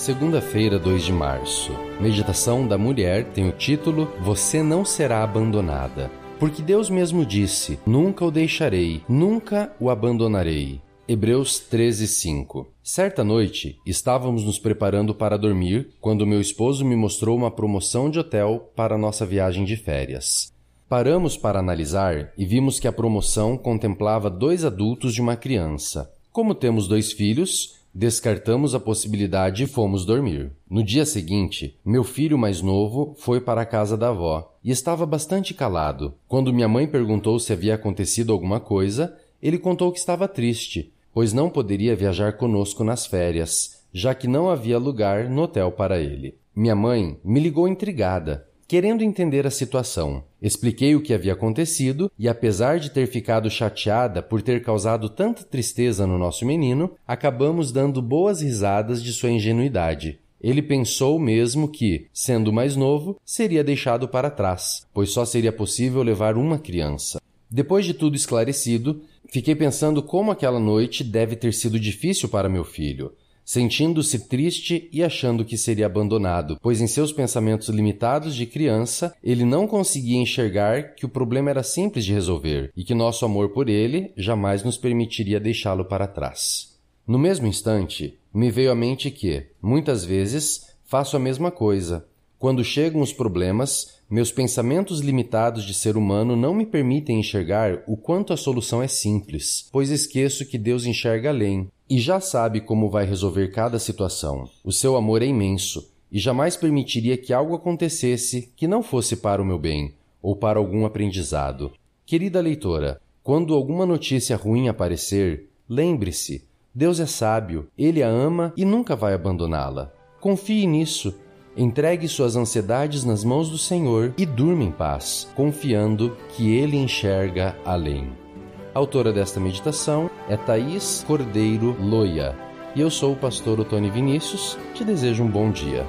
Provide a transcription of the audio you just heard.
Segunda-feira, 2 de março. Meditação da mulher tem o título Você não será abandonada. Porque Deus mesmo disse: Nunca o deixarei, nunca o abandonarei. Hebreus 13:5. Certa noite, estávamos nos preparando para dormir quando meu esposo me mostrou uma promoção de hotel para nossa viagem de férias. Paramos para analisar e vimos que a promoção contemplava dois adultos e uma criança. Como temos dois filhos, Descartamos a possibilidade e fomos dormir. No dia seguinte, meu filho mais novo foi para a casa da avó e estava bastante calado. Quando minha mãe perguntou se havia acontecido alguma coisa, ele contou que estava triste, pois não poderia viajar conosco nas férias, já que não havia lugar no hotel para ele. Minha mãe me ligou intrigada querendo entender a situação. Expliquei o que havia acontecido e, apesar de ter ficado chateada por ter causado tanta tristeza no nosso menino, acabamos dando boas risadas de sua ingenuidade. Ele pensou mesmo que, sendo mais novo, seria deixado para trás, pois só seria possível levar uma criança. Depois de tudo esclarecido, fiquei pensando como aquela noite deve ter sido difícil para meu filho sentindo-se triste e achando que seria abandonado, pois em seus pensamentos limitados de criança, ele não conseguia enxergar que o problema era simples de resolver e que nosso amor por ele jamais nos permitiria deixá-lo para trás. No mesmo instante, me veio à mente que, muitas vezes, faço a mesma coisa. Quando chegam os problemas, meus pensamentos limitados de ser humano não me permitem enxergar o quanto a solução é simples, pois esqueço que Deus enxerga além e já sabe como vai resolver cada situação. O seu amor é imenso e jamais permitiria que algo acontecesse que não fosse para o meu bem ou para algum aprendizado. Querida leitora, quando alguma notícia ruim aparecer, lembre-se: Deus é sábio, Ele a ama e nunca vai abandoná-la. Confie nisso. Entregue suas ansiedades nas mãos do Senhor e durma em paz, confiando que Ele enxerga além. A autora desta meditação é Thaís Cordeiro Loia. E eu sou o pastor Otônio Vinícius. Te desejo um bom dia.